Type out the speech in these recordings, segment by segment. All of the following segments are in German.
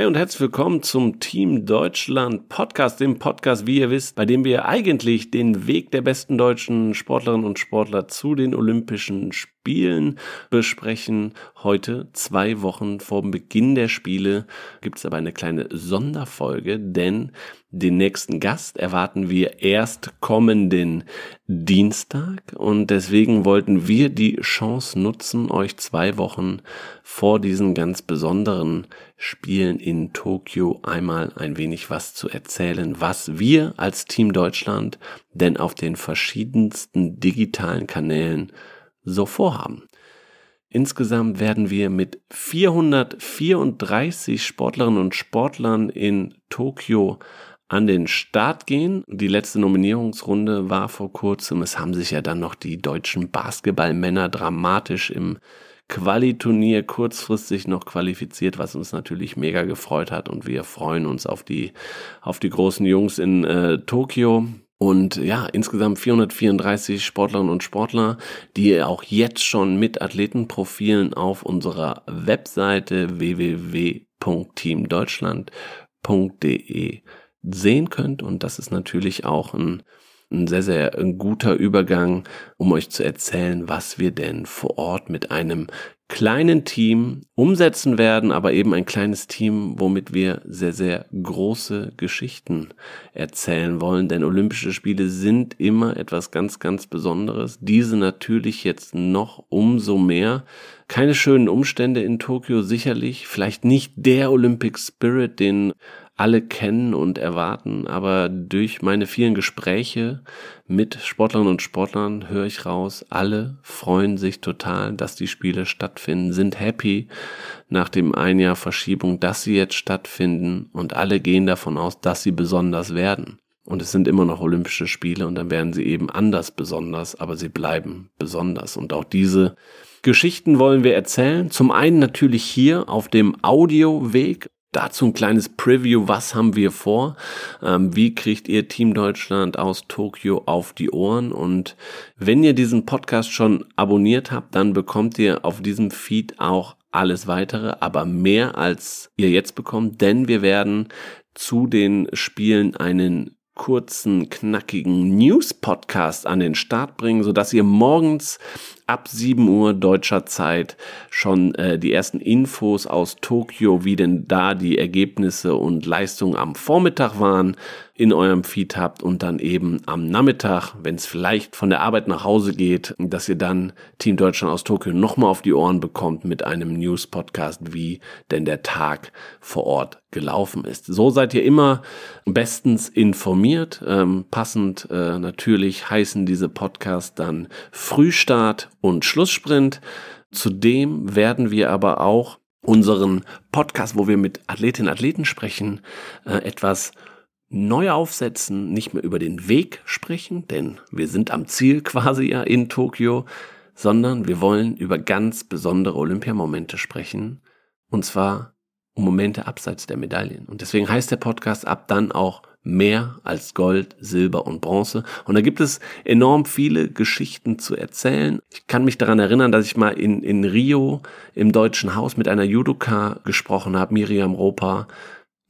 Hi und herzlich willkommen zum Team Deutschland Podcast, dem Podcast, wie ihr wisst, bei dem wir eigentlich den Weg der besten deutschen Sportlerinnen und Sportler zu den Olympischen Spielen besprechen. Heute, zwei Wochen vor Beginn der Spiele, gibt es aber eine kleine Sonderfolge, denn den nächsten Gast erwarten wir erst kommenden Dienstag und deswegen wollten wir die Chance nutzen, euch zwei Wochen vor diesen ganz besonderen Spielen in Tokio einmal ein wenig was zu erzählen, was wir als Team Deutschland denn auf den verschiedensten digitalen Kanälen so vorhaben. Insgesamt werden wir mit 434 Sportlerinnen und Sportlern in Tokio an den Start gehen. Die letzte Nominierungsrunde war vor kurzem. Es haben sich ja dann noch die deutschen Basketballmänner dramatisch im Qualiturnier kurzfristig noch qualifiziert, was uns natürlich mega gefreut hat und wir freuen uns auf die auf die großen Jungs in äh, Tokio. Und ja, insgesamt 434 Sportlerinnen und Sportler, die auch jetzt schon mit Athletenprofilen auf unserer Webseite www.teamdeutschland.de sehen könnt. Und das ist natürlich auch ein, ein sehr, sehr guter Übergang, um euch zu erzählen, was wir denn vor Ort mit einem kleinen Team umsetzen werden, aber eben ein kleines Team, womit wir sehr, sehr große Geschichten erzählen wollen. Denn Olympische Spiele sind immer etwas ganz, ganz Besonderes. Diese natürlich jetzt noch umso mehr. Keine schönen Umstände in Tokio sicherlich. Vielleicht nicht der Olympic Spirit, den alle kennen und erwarten, aber durch meine vielen Gespräche mit Sportlerinnen und Sportlern höre ich raus, alle freuen sich total, dass die Spiele stattfinden, sind happy nach dem ein Jahr Verschiebung, dass sie jetzt stattfinden und alle gehen davon aus, dass sie besonders werden. Und es sind immer noch Olympische Spiele und dann werden sie eben anders besonders, aber sie bleiben besonders. Und auch diese Geschichten wollen wir erzählen. Zum einen natürlich hier auf dem Audioweg Dazu ein kleines Preview, was haben wir vor? Ähm, wie kriegt ihr Team Deutschland aus Tokio auf die Ohren? Und wenn ihr diesen Podcast schon abonniert habt, dann bekommt ihr auf diesem Feed auch alles weitere, aber mehr als ihr jetzt bekommt, denn wir werden zu den Spielen einen kurzen, knackigen News-Podcast an den Start bringen, sodass ihr morgens ab 7 Uhr deutscher Zeit schon äh, die ersten Infos aus Tokio, wie denn da die Ergebnisse und Leistungen am Vormittag waren, in eurem Feed habt und dann eben am Nachmittag, wenn es vielleicht von der Arbeit nach Hause geht, dass ihr dann Team Deutschland aus Tokio nochmal auf die Ohren bekommt mit einem News-Podcast, wie denn der Tag vor Ort gelaufen ist. So seid ihr immer bestens informiert. Ähm, passend äh, natürlich heißen diese Podcasts dann Frühstart und Schlusssprint. Zudem werden wir aber auch unseren Podcast, wo wir mit Athletinnen und Athleten sprechen, äh, etwas neu aufsetzen, nicht mehr über den Weg sprechen, denn wir sind am Ziel quasi ja in Tokio, sondern wir wollen über ganz besondere Olympiamomente sprechen, und zwar um Momente abseits der Medaillen. Und deswegen heißt der Podcast ab dann auch mehr als Gold, Silber und Bronze. Und da gibt es enorm viele Geschichten zu erzählen. Ich kann mich daran erinnern, dass ich mal in, in Rio im Deutschen Haus mit einer Judoka gesprochen habe, Miriam Ropa,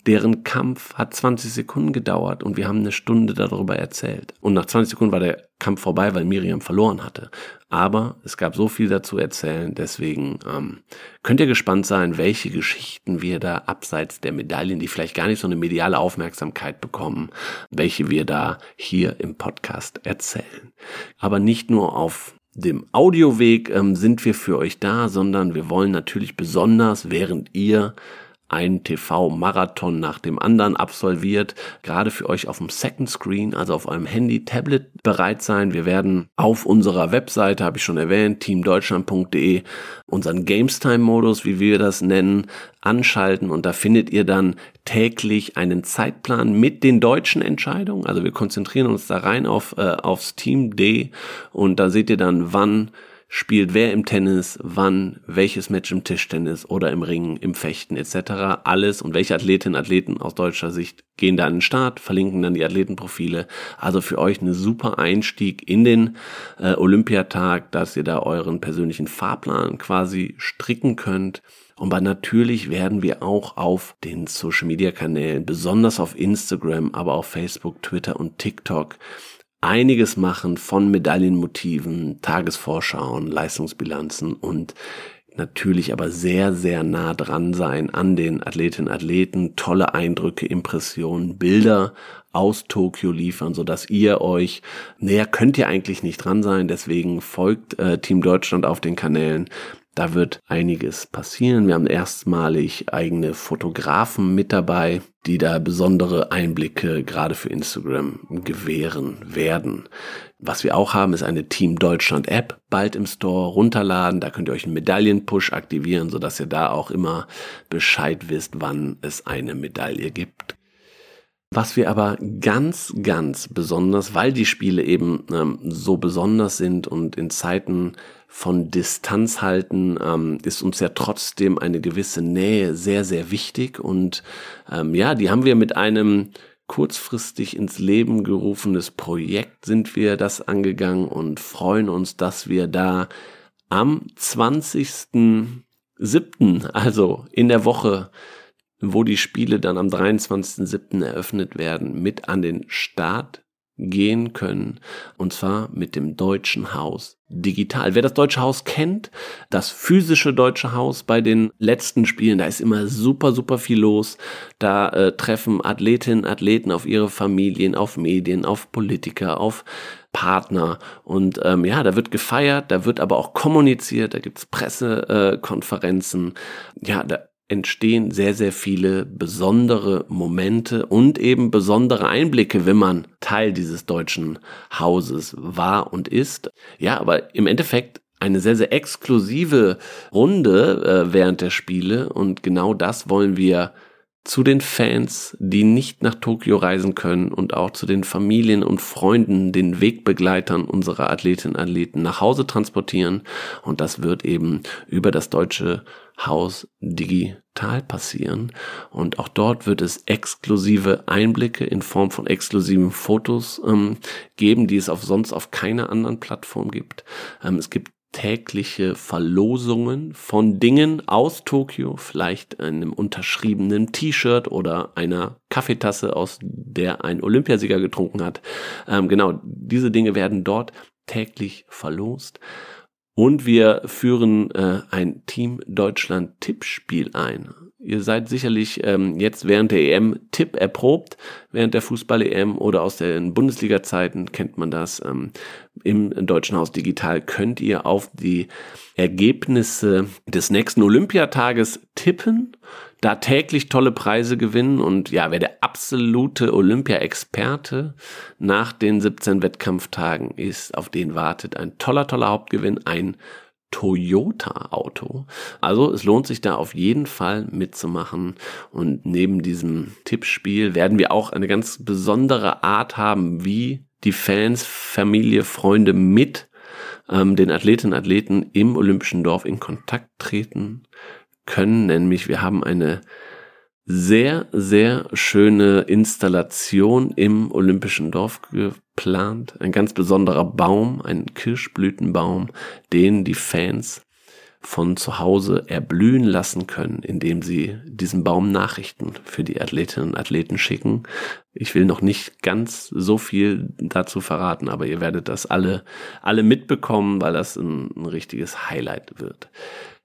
deren Kampf hat 20 Sekunden gedauert und wir haben eine Stunde darüber erzählt. Und nach 20 Sekunden war der Kampf vorbei, weil Miriam verloren hatte. Aber es gab so viel dazu erzählen, deswegen ähm, könnt ihr gespannt sein, welche Geschichten wir da abseits der Medaillen, die vielleicht gar nicht so eine mediale Aufmerksamkeit bekommen, welche wir da hier im Podcast erzählen. Aber nicht nur auf dem Audioweg ähm, sind wir für euch da, sondern wir wollen natürlich besonders, während ihr ein TV-Marathon nach dem anderen absolviert, gerade für euch auf dem Second Screen, also auf eurem Handy, Tablet bereit sein. Wir werden auf unserer Webseite, habe ich schon erwähnt, teamdeutschland.de, unseren Games-Time-Modus, wie wir das nennen, anschalten und da findet ihr dann täglich einen Zeitplan mit den deutschen Entscheidungen. Also wir konzentrieren uns da rein auf äh, aufs Team D und da seht ihr dann, wann spielt wer im Tennis, wann, welches Match im Tischtennis oder im Ringen, im Fechten etc. Alles und welche Athletinnen, Athleten aus deutscher Sicht gehen da an den Start, verlinken dann die Athletenprofile. Also für euch eine super Einstieg in den äh, Olympiatag, dass ihr da euren persönlichen Fahrplan quasi stricken könnt. Aber natürlich werden wir auch auf den Social Media Kanälen, besonders auf Instagram, aber auch Facebook, Twitter und TikTok, einiges machen von Medaillenmotiven, Tagesvorschauen, Leistungsbilanzen und natürlich aber sehr, sehr nah dran sein an den Athletinnen Athleten, tolle Eindrücke, Impressionen, Bilder aus Tokio liefern, so dass ihr euch, näher könnt ihr eigentlich nicht dran sein, deswegen folgt äh, Team Deutschland auf den Kanälen, da wird einiges passieren. Wir haben erstmalig eigene Fotografen mit dabei, die da besondere Einblicke gerade für Instagram gewähren werden. Was wir auch haben, ist eine Team Deutschland App bald im Store runterladen. Da könnt ihr euch einen Medaillenpush aktivieren, sodass ihr da auch immer Bescheid wisst, wann es eine Medaille gibt. Was wir aber ganz, ganz besonders, weil die Spiele eben ähm, so besonders sind und in Zeiten von Distanz halten, ähm, ist uns ja trotzdem eine gewisse Nähe sehr, sehr wichtig. Und ähm, ja, die haben wir mit einem kurzfristig ins Leben gerufenes Projekt sind wir das angegangen und freuen uns, dass wir da am 20.07., also in der Woche, wo die Spiele dann am 23.07. eröffnet werden, mit an den Start gehen können. Und zwar mit dem Deutschen Haus digital. Wer das Deutsche Haus kennt, das physische Deutsche Haus bei den letzten Spielen, da ist immer super, super viel los. Da äh, treffen Athletinnen, Athleten auf ihre Familien, auf Medien, auf Politiker, auf Partner. Und ähm, ja, da wird gefeiert, da wird aber auch kommuniziert, da gibt's Pressekonferenzen. Äh, ja, da entstehen sehr, sehr viele besondere Momente und eben besondere Einblicke, wenn man Teil dieses deutschen Hauses war und ist. Ja, aber im Endeffekt eine sehr, sehr exklusive Runde äh, während der Spiele und genau das wollen wir zu den Fans, die nicht nach Tokio reisen können und auch zu den Familien und Freunden, den Wegbegleitern unserer Athletinnen und Athleten nach Hause transportieren. Und das wird eben über das deutsche Haus digital passieren. Und auch dort wird es exklusive Einblicke in Form von exklusiven Fotos ähm, geben, die es auf sonst auf keiner anderen Plattform gibt. Ähm, es gibt tägliche Verlosungen von Dingen aus Tokio, vielleicht einem unterschriebenen T-Shirt oder einer Kaffeetasse, aus der ein Olympiasieger getrunken hat. Ähm, genau, diese Dinge werden dort täglich verlost. Und wir führen äh, ein Team Deutschland Tippspiel ein. Ihr seid sicherlich ähm, jetzt während der EM Tipp erprobt, während der Fußball-EM oder aus den Bundesliga-Zeiten kennt man das. Ähm, Im Deutschen Haus Digital könnt ihr auf die Ergebnisse des nächsten Olympiatages tippen, da täglich tolle Preise gewinnen und ja, wer der absolute Olympia-Experte nach den 17 Wettkampftagen ist, auf den wartet ein toller, toller Hauptgewinn, ein Toyota-Auto. Also es lohnt sich da auf jeden Fall mitzumachen. Und neben diesem Tippspiel werden wir auch eine ganz besondere Art haben, wie die Fans, Familie, Freunde mit ähm, den Athletinnen und Athleten im Olympischen Dorf in Kontakt treten können. Nämlich wir haben eine sehr, sehr schöne Installation im Olympischen Dorf geplant. Ein ganz besonderer Baum, ein Kirschblütenbaum, den die Fans von zu Hause erblühen lassen können, indem sie diesem Baum Nachrichten für die Athletinnen und Athleten schicken. Ich will noch nicht ganz so viel dazu verraten, aber ihr werdet das alle, alle mitbekommen, weil das ein, ein richtiges Highlight wird.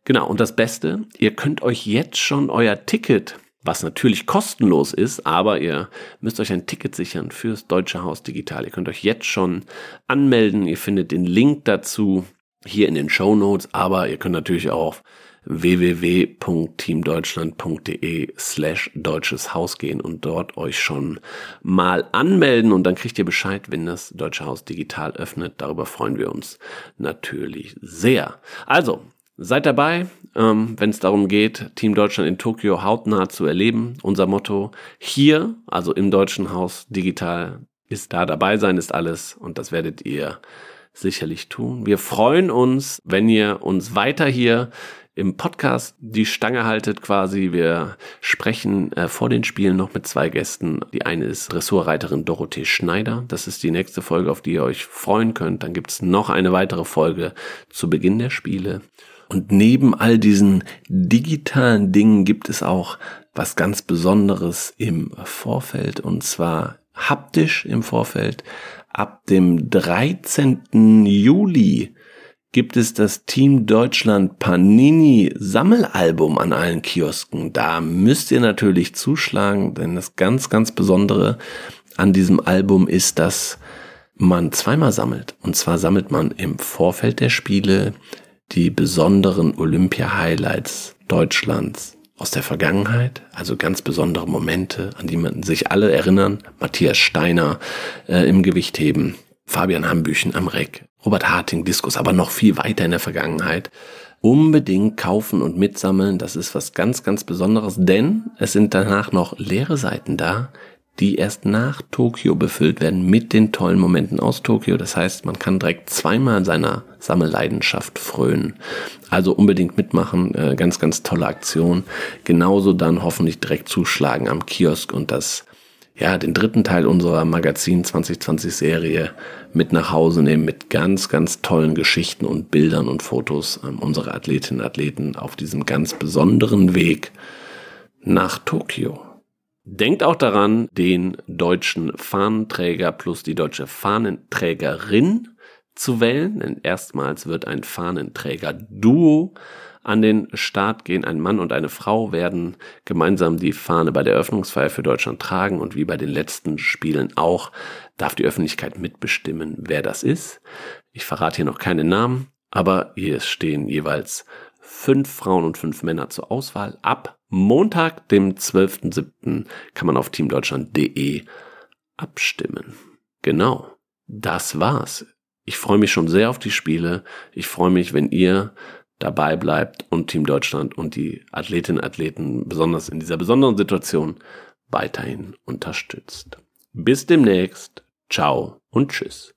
Genau, und das Beste, ihr könnt euch jetzt schon euer Ticket was natürlich kostenlos ist, aber ihr müsst euch ein Ticket sichern fürs Deutsche Haus Digital. Ihr könnt euch jetzt schon anmelden. Ihr findet den Link dazu hier in den Show Notes, aber ihr könnt natürlich auch www.teamdeutschland.de slash deutsches Haus gehen und dort euch schon mal anmelden und dann kriegt ihr Bescheid, wenn das Deutsche Haus digital öffnet. Darüber freuen wir uns natürlich sehr. Also, Seid dabei, ähm, wenn es darum geht, Team Deutschland in Tokio hautnah zu erleben. Unser Motto hier, also im Deutschen Haus digital, ist da dabei sein, ist alles. Und das werdet ihr sicherlich tun. Wir freuen uns, wenn ihr uns weiter hier im Podcast die Stange haltet quasi. Wir sprechen äh, vor den Spielen noch mit zwei Gästen. Die eine ist Dressurreiterin Dorothee Schneider. Das ist die nächste Folge, auf die ihr euch freuen könnt. Dann gibt's noch eine weitere Folge zu Beginn der Spiele. Und neben all diesen digitalen Dingen gibt es auch was ganz Besonderes im Vorfeld und zwar haptisch im Vorfeld. Ab dem 13. Juli gibt es das Team Deutschland Panini Sammelalbum an allen Kiosken. Da müsst ihr natürlich zuschlagen, denn das ganz, ganz Besondere an diesem Album ist, dass man zweimal sammelt. Und zwar sammelt man im Vorfeld der Spiele die besonderen Olympia-Highlights Deutschlands aus der Vergangenheit, also ganz besondere Momente, an die man sich alle erinnern. Matthias Steiner äh, im Gewichtheben, Fabian Hambüchen am Reck, Robert Harting Diskus, aber noch viel weiter in der Vergangenheit. Unbedingt kaufen und mitsammeln, das ist was ganz, ganz Besonderes, denn es sind danach noch leere Seiten da, die erst nach Tokio befüllt werden mit den tollen Momenten aus Tokio. Das heißt, man kann direkt zweimal seiner Sammelleidenschaft frönen. Also unbedingt mitmachen, äh, ganz, ganz tolle Aktion. Genauso dann hoffentlich direkt zuschlagen am Kiosk und das, ja, den dritten Teil unserer Magazin 2020 Serie mit nach Hause nehmen mit ganz, ganz tollen Geschichten und Bildern und Fotos ähm, unserer Athletinnen und Athleten auf diesem ganz besonderen Weg nach Tokio. Denkt auch daran, den deutschen Fahnenträger plus die deutsche Fahnenträgerin zu wählen, denn erstmals wird ein Fahnenträger-Duo an den Start gehen. Ein Mann und eine Frau werden gemeinsam die Fahne bei der Eröffnungsfeier für Deutschland tragen und wie bei den letzten Spielen auch darf die Öffentlichkeit mitbestimmen, wer das ist. Ich verrate hier noch keine Namen, aber hier stehen jeweils fünf Frauen und fünf Männer zur Auswahl. Ab Montag, dem 12.07. kann man auf teamdeutschland.de abstimmen. Genau, das war's. Ich freue mich schon sehr auf die Spiele. Ich freue mich, wenn ihr dabei bleibt und Team Deutschland und die Athletinnen und Athleten besonders in dieser besonderen Situation weiterhin unterstützt. Bis demnächst. Ciao und tschüss.